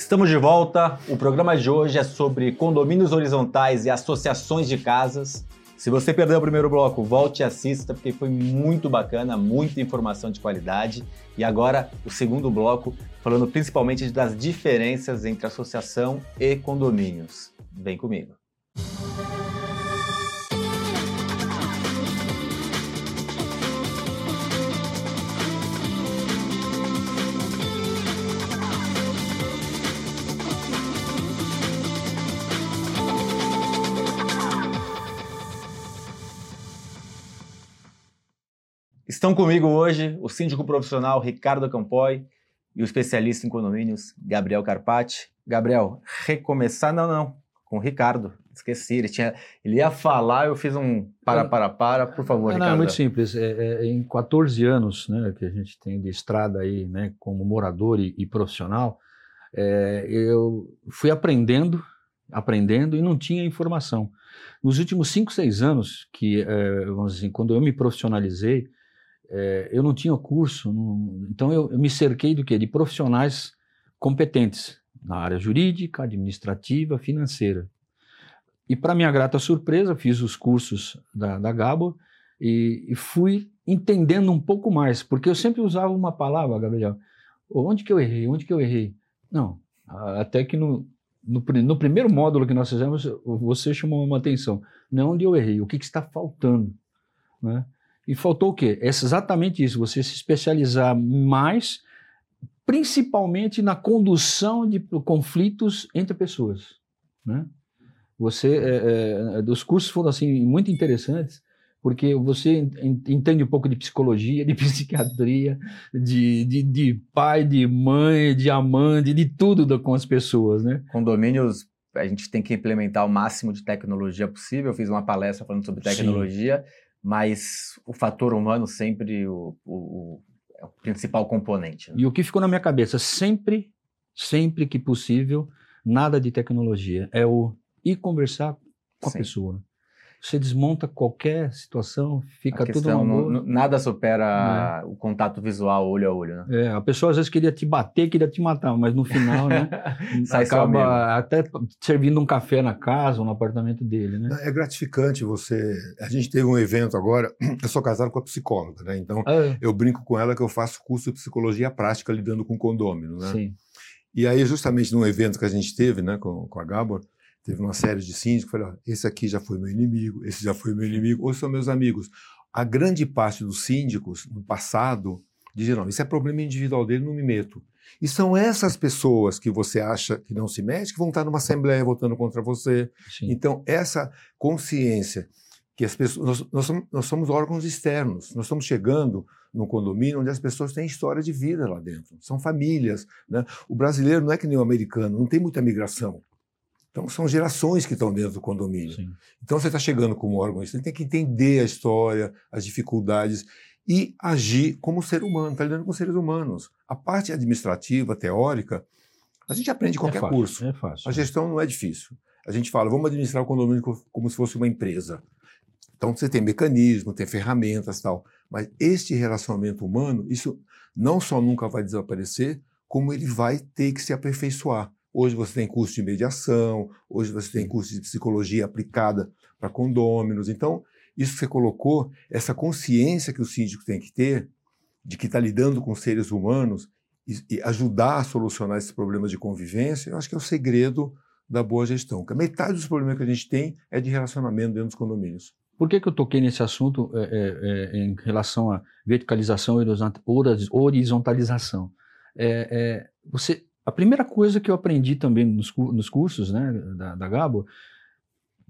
Estamos de volta. O programa de hoje é sobre condomínios horizontais e associações de casas. Se você perdeu o primeiro bloco, volte e assista, porque foi muito bacana, muita informação de qualidade. E agora, o segundo bloco, falando principalmente das diferenças entre associação e condomínios. Vem comigo. Estão comigo hoje o síndico profissional Ricardo Campoy e o especialista em condomínios Gabriel Carpati. Gabriel, recomeçar? Não, não, com o Ricardo. Esqueci, ele, tinha, ele ia falar, eu fiz um para, para, para, por favor, não, Ricardo. Não, é muito simples. É, é, em 14 anos né, que a gente tem de estrada aí, né, como morador e, e profissional, é, eu fui aprendendo, aprendendo e não tinha informação. Nos últimos 5, 6 anos, que, é, vamos dizer, quando eu me profissionalizei, é, eu não tinha curso, não, então eu, eu, me cerquei do quê? De profissionais competentes na área jurídica, administrativa, financeira. E para minha grata surpresa, fiz os cursos da, da Gabo e, e, fui entendendo um pouco mais, porque eu sempre usava uma palavra, Gabriel, onde que eu errei, onde que eu errei? Não, até que no, no, no primeiro módulo que nós fizemos, você chamou uma atenção, não é onde eu errei, o que, que está faltando, né? E faltou o quê? É exatamente isso, você se especializar mais, principalmente na condução de conflitos entre pessoas. Né? Você, é, é, os cursos foram assim muito interessantes, porque você entende um pouco de psicologia, de psiquiatria, de, de, de pai, de mãe, de amante, de tudo com as pessoas, né? Condomínios, a gente tem que implementar o máximo de tecnologia possível. Eu fiz uma palestra falando sobre tecnologia. Sim mas o fator humano sempre o, o, é o principal componente. Né? E o que ficou na minha cabeça, sempre, sempre que possível, nada de tecnologia, é o ir conversar com a Sim. pessoa. Você desmonta qualquer situação, fica tudo no, Nada supera é. o contato visual olho a olho, né? É, a pessoa às vezes queria te bater, queria te matar, mas no final, né? acaba até servindo um café na casa ou no apartamento dele, né? É gratificante você. A gente teve um evento agora, eu sou casado com a psicóloga, né? Então é. eu brinco com ela que eu faço curso de psicologia prática lidando com condômino, né? Sim. E aí, justamente num evento que a gente teve, né, com, com a Gabor, Teve uma série de síndicos, falei, esse aqui já foi meu inimigo, esse já foi meu inimigo, ou são meus amigos. A grande parte dos síndicos, no passado, diziam, não, isso é problema individual dele, não me meto. E são essas pessoas que você acha que não se mete, que vão estar numa assembleia votando contra você. Sim. Então, essa consciência que as pessoas. Nós, nós, somos, nós, somos, órgãos externos. Nós estamos chegando num condomínio onde as pessoas têm história de vida lá dentro. São famílias. Né? O brasileiro não é que nem o americano, não tem muita migração. Então, são gerações que estão dentro do condomínio. Sim. Então, você está chegando como órgão, você tem que entender a história, as dificuldades e agir como ser humano, está lidando com seres humanos. A parte administrativa, teórica, a gente aprende é qualquer é fácil, curso. É fácil. A gestão não é difícil. A gente fala, vamos administrar o condomínio como se fosse uma empresa. Então, você tem mecanismo, tem ferramentas tal. Mas este relacionamento humano, isso não só nunca vai desaparecer, como ele vai ter que se aperfeiçoar. Hoje você tem curso de mediação, hoje você tem curso de psicologia aplicada para condôminos. Então, isso que você colocou, essa consciência que o síndico tem que ter de que está lidando com seres humanos e, e, ajudar a solucionar esses problemas de convivência, eu acho que é o segredo da boa gestão. Que a metade dos problemas que a gente tem é de relacionamento dentro dos condomínios. Por que, que eu toquei nesse assunto é, é, é, em relação à verticalização e horizontalização? É, é, você a primeira coisa que eu aprendi também nos, nos cursos né, da, da Gabo,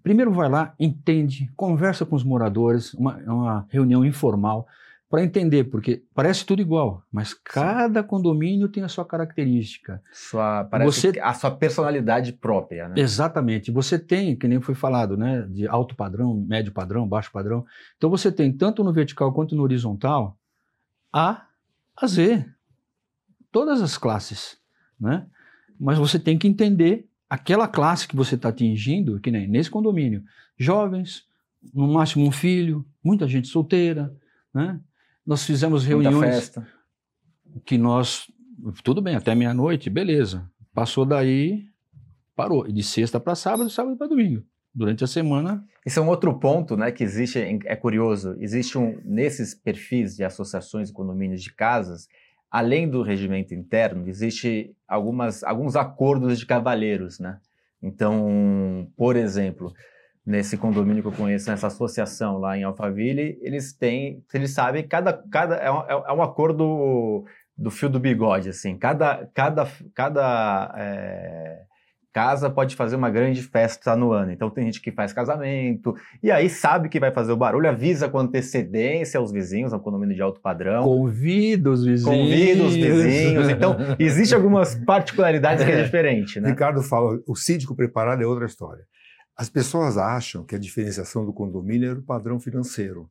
primeiro vai lá, entende, conversa com os moradores, uma, uma reunião informal, para entender, porque parece tudo igual, mas cada Sim. condomínio tem a sua característica. Sua, parece você, a sua personalidade própria, né? Exatamente. Você tem, que nem foi falado, né, de alto padrão, médio padrão, baixo padrão. Então você tem, tanto no vertical quanto no horizontal, A a Z. Todas as classes né? Mas você tem que entender aquela classe que você está atingindo, que nem nesse condomínio, jovens, no máximo um filho, muita gente solteira, né? Nós fizemos reuniões que nós, tudo bem, até meia-noite, beleza. Passou daí, parou. De sexta para sábado, sábado para domingo. Durante a semana. Esse é um outro ponto né, que existe, é curioso. Existe um, nesses perfis de associações e condomínios de casas, além do regimento interno, existe algumas, alguns acordos de cavalheiros, né? Então, por exemplo, nesse condomínio que eu conheço, nessa associação lá em Alphaville, eles têm, eles sabem, cada, cada é, um, é um acordo do fio do bigode, assim, cada, cada, cada é, casa pode fazer uma grande festa no ano. Então tem gente que faz casamento, e aí sabe que vai fazer o barulho, avisa com antecedência aos vizinhos, é um condomínio de alto padrão. Convida os vizinhos. Convida os vizinhos. Então, existe algumas particularidades que é diferente, né? Ricardo fala, o síndico preparado é outra história. As pessoas acham que a diferenciação do condomínio era o padrão financeiro.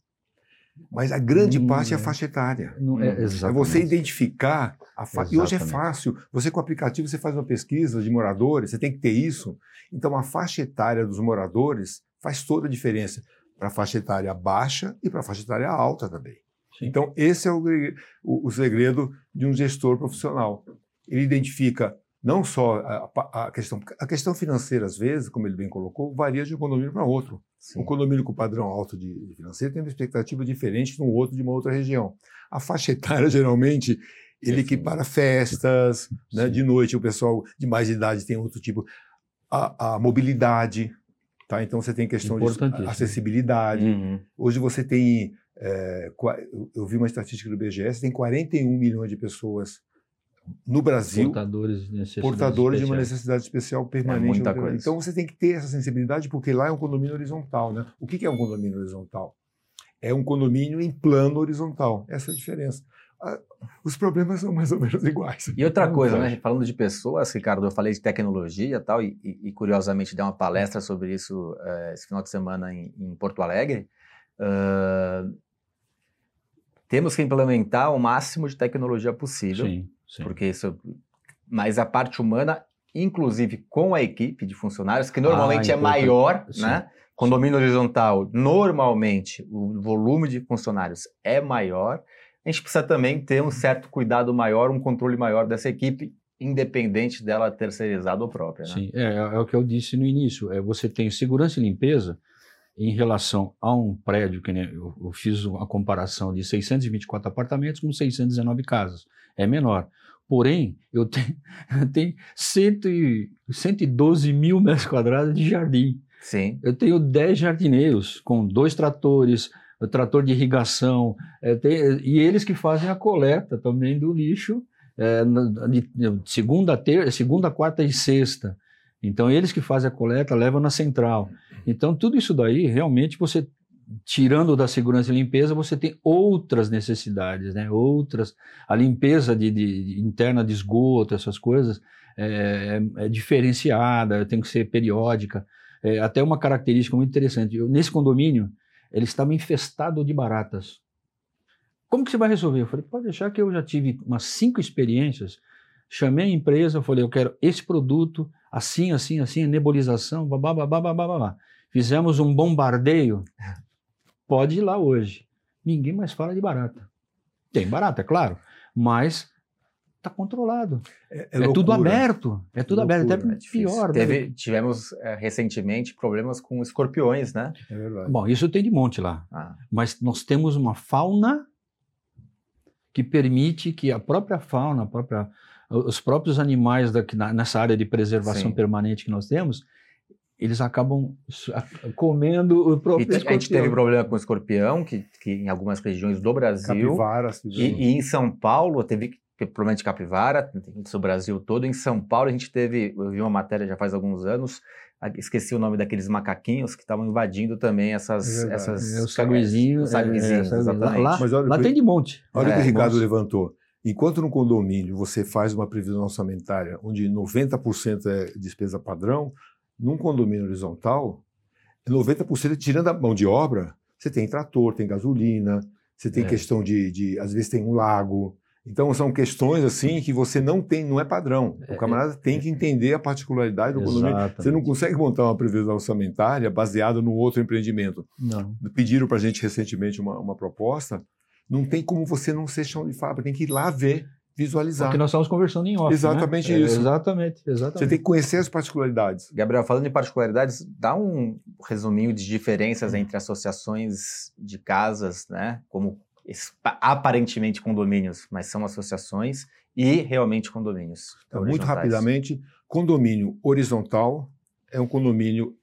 Mas a grande hum, parte é a faixa etária. Não é, é você identificar a fa... E hoje é fácil. Você com o aplicativo você faz uma pesquisa de moradores, você tem que ter isso. Então a faixa etária dos moradores faz toda a diferença para a faixa etária baixa e para a faixa etária alta também. Sim. Então esse é o, o, o segredo de um gestor profissional. Ele identifica não só a, a, questão, a questão financeira, às vezes, como ele bem colocou, varia de um condomínio para outro. Sim. Um condomínio com padrão alto de, de financeiro tem uma expectativa diferente de um outro de uma outra região. A faixa etária, geralmente, ele equipara festas, né, de noite o pessoal de mais idade tem outro tipo. A, a mobilidade, tá? Então você tem questão de acessibilidade. Uhum. Hoje você tem, é, eu vi uma estatística do BGS, tem 41 milhões de pessoas no Brasil portadores de, portadores de uma necessidade especial permanente. É então você tem que ter essa sensibilidade porque lá é um condomínio horizontal, né? O que é um condomínio horizontal? É um condomínio em plano horizontal. Essa é a diferença. Os problemas são mais ou menos iguais. E outra coisa, né? Falando de pessoas, Ricardo, eu falei de tecnologia e tal, e, e, curiosamente dei uma palestra sobre isso uh, esse final de semana em, em Porto Alegre. Uh, temos que implementar o máximo de tecnologia possível. Sim Sim. porque isso. Mas a parte humana, inclusive com a equipe de funcionários, que normalmente ah, é maior, sim. né? Condomínio horizontal, normalmente o volume de funcionários é maior. A gente precisa também ter um certo cuidado maior, um controle maior dessa equipe, independente dela terceirizada ou própria. Né? Sim, é, é, é, o que eu disse no início. É, você tem segurança e limpeza em relação a um prédio, que eu, eu fiz uma comparação de 624 apartamentos com 619 casas. É menor. Porém, eu tenho, eu tenho 112 mil metros quadrados de jardim. Sim. Eu tenho 10 jardineiros com dois tratores, o trator de irrigação, é, tem, e eles que fazem a coleta também do lixo é, de, de segunda, ter, segunda, quarta e sexta. Então, eles que fazem a coleta levam na central. Então, tudo isso daí, realmente, você tirando da segurança e limpeza, você tem outras necessidades, né? Outras, a limpeza de, de interna de esgoto, essas coisas, é, é, é diferenciada, tem que ser periódica. É, até uma característica muito interessante. Eu, nesse condomínio, ele estava infestado de baratas. Como que você vai resolver? Eu falei, pode deixar que eu já tive umas cinco experiências. Chamei a empresa, falei, eu quero esse produto, assim, assim, assim, nebulização, babá, babá, babá, babá. Fizemos um bombardeio pode ir lá hoje. Ninguém mais fala de barata. Tem barata, é claro, mas está controlado. É, é, é tudo aberto. É tudo loucura, aberto. Até é pior. Né? Teve, né? Tivemos é, recentemente problemas com escorpiões, né? É verdade. Bom, isso tem de monte lá. Ah. Mas nós temos uma fauna que permite que a própria fauna, a própria, os próprios animais daqui, nessa área de preservação Sim. permanente que nós temos, eles acabam comendo o próprio e escorpião. A gente teve problema com o escorpião, que, que em algumas regiões do Brasil. Capivara. E, e, em São Paulo teve problema de capivara, no Brasil todo. Em São Paulo a gente teve, eu vi uma matéria já faz alguns anos, esqueci o nome daqueles macaquinhos que estavam invadindo também essas... É essas é, os saguizinhos. É, é, exatamente. Lá, Mas olha, lá tem de monte. Olha o que o é, Ricardo monte. levantou. Enquanto no condomínio você faz uma previsão orçamentária onde 90% é despesa padrão, num condomínio horizontal, 90% tirando a mão de obra, você tem trator, tem gasolina, você tem é. questão de, de, às vezes tem um lago. Então são questões assim que você não tem, não é padrão. O é, camarada é, tem que entender a particularidade do Exatamente. condomínio. Você não consegue montar uma previsão orçamentária baseada no outro empreendimento. Não. Pediram para a gente recentemente uma, uma proposta. Não tem como você não ser chão de fábrica, tem que ir lá ver visualizar. Porque nós estamos conversando em off. Exatamente né? isso. É, exatamente, exatamente. Você tem que conhecer as particularidades. Gabriel, falando em particularidades, dá um resuminho de diferenças entre associações de casas, né? Como aparentemente condomínios, mas são associações, e realmente condomínios. Então, muito rapidamente, condomínio horizontal é um condomínio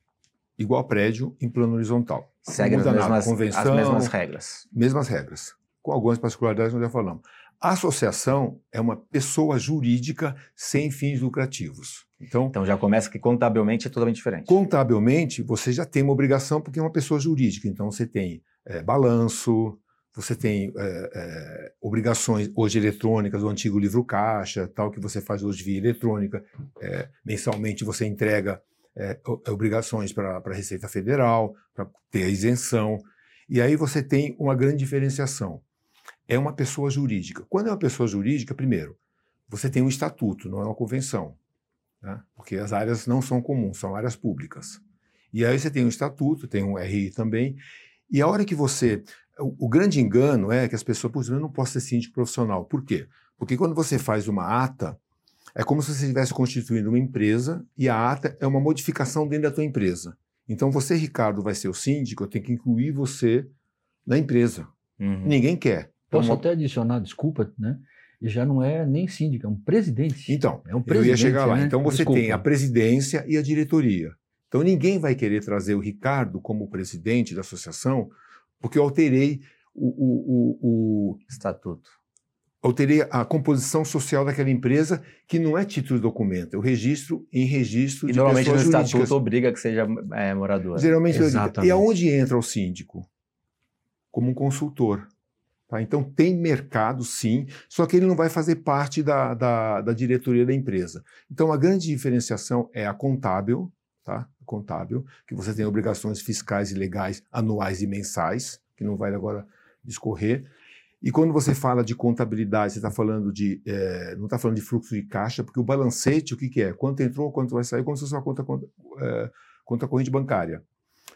igual prédio em plano horizontal. Segue as mesmas, convenção, as mesmas regras. Mesmas regras, com algumas particularidades que nós já falamos. A associação é uma pessoa jurídica sem fins lucrativos. Então, então já começa que contabilmente é totalmente diferente. Contabilmente, você já tem uma obrigação porque é uma pessoa jurídica. Então, você tem é, balanço, você tem é, é, obrigações hoje eletrônicas, o antigo livro caixa, tal que você faz hoje via eletrônica. É, mensalmente você entrega é, obrigações para a Receita Federal, para ter a isenção. E aí você tem uma grande diferenciação. É uma pessoa jurídica. Quando é uma pessoa jurídica, primeiro, você tem um estatuto, não é uma convenção. Né? Porque as áreas não são comuns, são áreas públicas. E aí você tem um estatuto, tem um RI também. E a hora que você o, o, grande engano é que as pessoas, por exemplo, eu não posso ser síndico profissional. Por quê? Porque quando você faz uma ata, é como se você estivesse constituindo uma empresa e a ata é uma modificação dentro da tua empresa. Então você, Ricardo, vai ser o síndico, eu tenho que incluir você na empresa. Uhum. Ninguém quer. Posso então, até adicionar, desculpa, né? E já não é nem síndico, é um presidente. Então, é um eu ia chegar lá. Né? Então você desculpa. tem a presidência e a diretoria. Então ninguém vai querer trazer o Ricardo como presidente da associação porque eu alterei o, o, o, o estatuto. Alterei a composição social daquela empresa, que não é título de documento, é o registro em registro e de normalmente pessoas no estatuto obriga que seja é, morador. Geralmente Exatamente. E aonde entra o síndico? Como um consultor. Tá? Então tem mercado, sim, só que ele não vai fazer parte da, da, da diretoria da empresa. Então a grande diferenciação é a contábil, tá? contábil, que você tem obrigações fiscais e legais anuais e mensais, que não vai agora discorrer. E quando você fala de contabilidade, você está falando de. É, não está falando de fluxo de caixa, porque o balancete, o que, que é? Quanto entrou, quanto vai sair, como se fosse uma conta, conta, é, conta corrente bancária.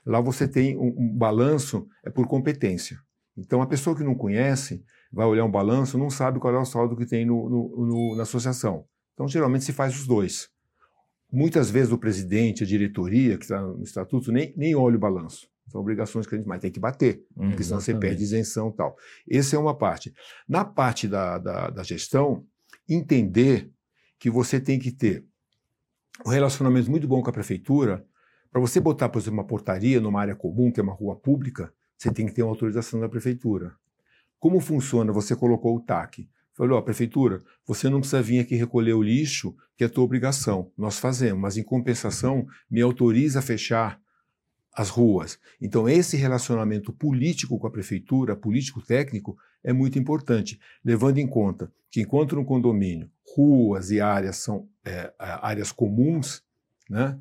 Lá você tem um, um, balanço, é por competência. Então a pessoa que não conhece vai olhar um balanço, não sabe qual é o saldo que tem no, no, no, na associação. Então geralmente se faz os dois. Muitas vezes o presidente, a diretoria, que está no estatuto, nem, nem olha o balanço. São obrigações que a gente mais tem que bater, hum, porque senão exatamente. você perde isenção e tal. Essa é uma parte. Na parte da, da, da gestão, entender que você tem que ter um relacionamento muito bom com a prefeitura. Para você botar, por exemplo, uma portaria numa área comum, que é uma rua pública, você tem que ter uma autorização da prefeitura. Como funciona? Você colocou o TAC. Falou, ó, prefeitura, você não precisa vir aqui recolher o lixo, que é tua obrigação. Nós fazemos, mas em compensação, me autoriza a fechar as ruas. Então, esse relacionamento político com a prefeitura, político-técnico, é muito importante, levando em conta que, enquanto no condomínio ruas e áreas são é, áreas comuns, né,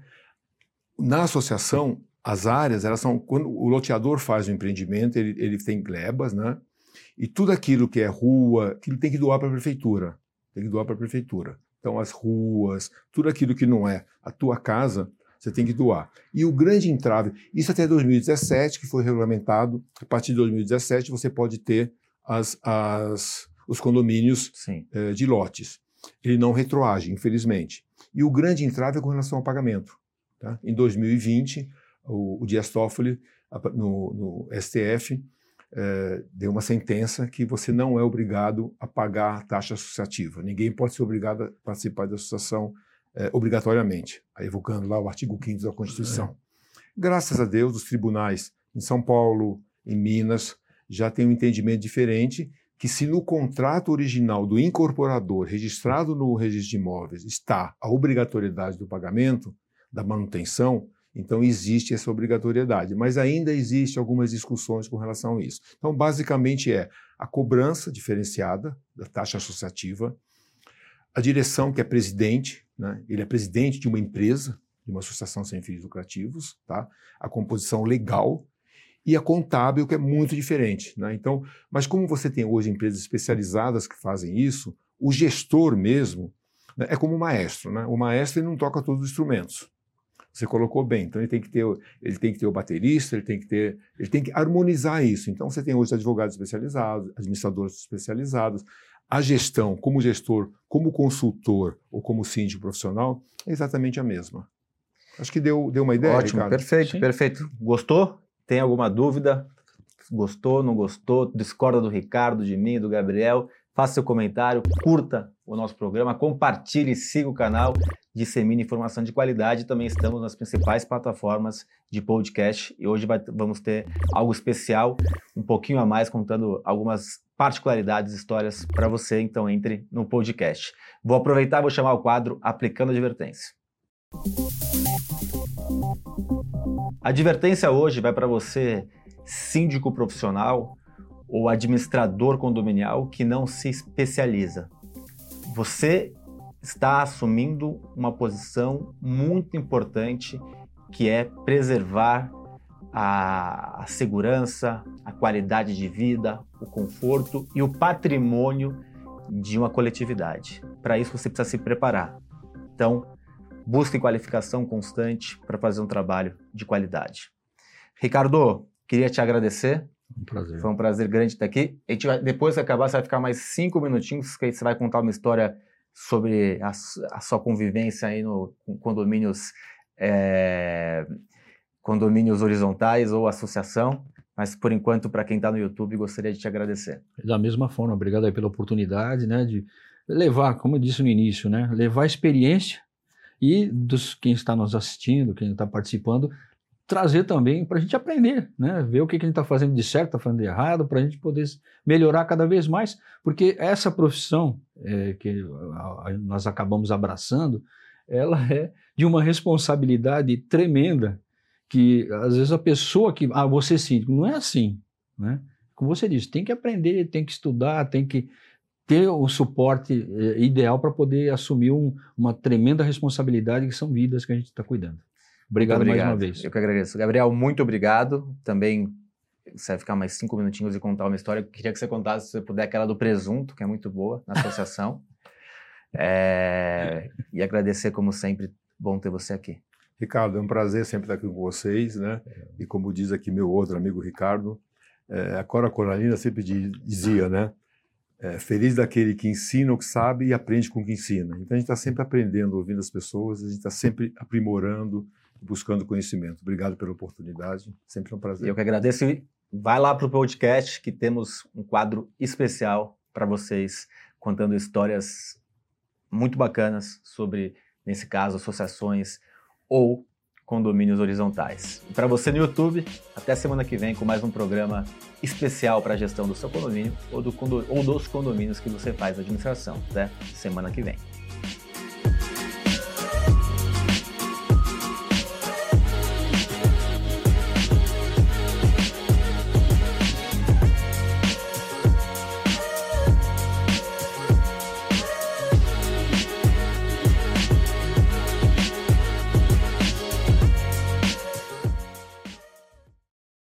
na associação, as áreas, elas são. Quando o loteador faz o empreendimento, ele, ele tem glebas, né? E tudo aquilo que é rua, que ele tem que doar para a prefeitura. Tem que doar para a prefeitura. Então, as ruas, tudo aquilo que não é a tua casa, você tem que doar. E o grande entrave, isso até 2017, que foi regulamentado, a partir de 2017 você pode ter as, as, os condomínios eh, de lotes. Ele não retroage, infelizmente. E o grande entrave é com relação ao pagamento. Tá? Em 2020, o, o Dias Toffoli, no, no STF, é, deu uma sentença que você não é obrigado a pagar a taxa associativa. Ninguém pode ser obrigado a participar da associação é, obrigatoriamente, evocando lá o artigo 5 da Constituição. É. Graças a Deus, os tribunais em São Paulo, em Minas, já têm um entendimento diferente que se no contrato original do incorporador registrado no registro de imóveis está a obrigatoriedade do pagamento, da manutenção, então, existe essa obrigatoriedade, mas ainda existe algumas discussões com relação a isso. Então, basicamente é a cobrança diferenciada da taxa associativa, a direção, que é presidente, né? ele é presidente de uma empresa, de uma associação sem fins lucrativos, tá? a composição legal, e a contábil, que é muito diferente. Né? Então, mas como você tem hoje empresas especializadas que fazem isso, o gestor mesmo né, é como o maestro. Né? O maestro ele não toca todos os instrumentos. Você colocou bem. Então ele tem que ter, ele tem que ter o baterista, ele tem que ter, ele tem que harmonizar isso. Então você tem hoje advogados especializados, administradores especializados. a gestão como gestor, como consultor ou como síndico profissional é exatamente a mesma. Acho que deu, deu uma ideia. Ótimo, Ricardo. perfeito, Sim. perfeito. Gostou? Tem alguma dúvida? Gostou, não gostou? Discorda do Ricardo, de mim, do Gabriel? Faça seu comentário, curta o nosso programa, compartilhe, siga o canal, dissemine informação de qualidade. Também estamos nas principais plataformas de podcast e hoje vai, vamos ter algo especial, um pouquinho a mais, contando algumas particularidades, histórias para você. Então entre no podcast. Vou aproveitar vou chamar o quadro Aplicando Advertência. A advertência hoje vai para você, síndico profissional ou administrador condominial que não se especializa. Você está assumindo uma posição muito importante que é preservar a, a, segurança, a qualidade de vida, o conforto e o patrimônio de uma coletividade. Para isso você precisa se preparar. Então, busque qualificação constante para fazer um trabalho de qualidade. Ricardo, queria te agradecer. Um prazer. Foi um prazer grande estar aqui. A gente vai, depois que acabar, você vai ficar mais cinco minutinhos, que você vai contar uma história sobre a, a sua convivência aí no com condomínios, é, condomínios horizontais ou associação. Mas por enquanto, para quem está no YouTube, gostaria de te agradecer. Da mesma forma, obrigado aí pela oportunidade, né, de levar, como eu disse no início, né, levar experiência e dos quem está nos assistindo, quem está participando, trazer também para a gente aprender, né? ver o que, que a gente está fazendo de certo, está fazendo de errado, para a gente poder melhorar cada vez mais, porque essa profissão é, que nós acabamos abraçando, ela é de uma responsabilidade tremenda, que às vezes a pessoa que, ah, você síndico, não é assim, né? Como você disse, tem que aprender, tem que estudar, tem que ter o suporte eh, ideal para poder assumir um, uma tremenda responsabilidade que são vidas que a gente está cuidando. Obrigado, obrigado, mais uma vez. Eu que agradeço. Gabriel, muito obrigado. Também você vai ficar mais cinco minutinhos e contar uma história. Eu queria que você contasse, se você puder, aquela do presunto, que é muito boa na associação. é... E agradecer, como sempre, bom ter você aqui. Ricardo, é um prazer sempre estar aqui com vocês, né? E como diz aqui meu outro amigo Ricardo, é, a Cora Coralina sempre dizia, né? É, feliz daquele que ensina o que sabe e aprende com o que ensina. Então a gente está sempre aprendendo, ouvindo as pessoas, a gente está sempre aprimorando, buscando conhecimento. Obrigado pela oportunidade, sempre um prazer. Eu que agradeço. Vai lá para o podcast que temos um quadro especial para vocês, contando histórias muito bacanas sobre, nesse caso, associações ou condomínios horizontais. Para você no YouTube, até semana que vem com mais um programa especial para a gestão do seu condomínio ou, do ou dos condomínios que você faz administração. Até semana que vem.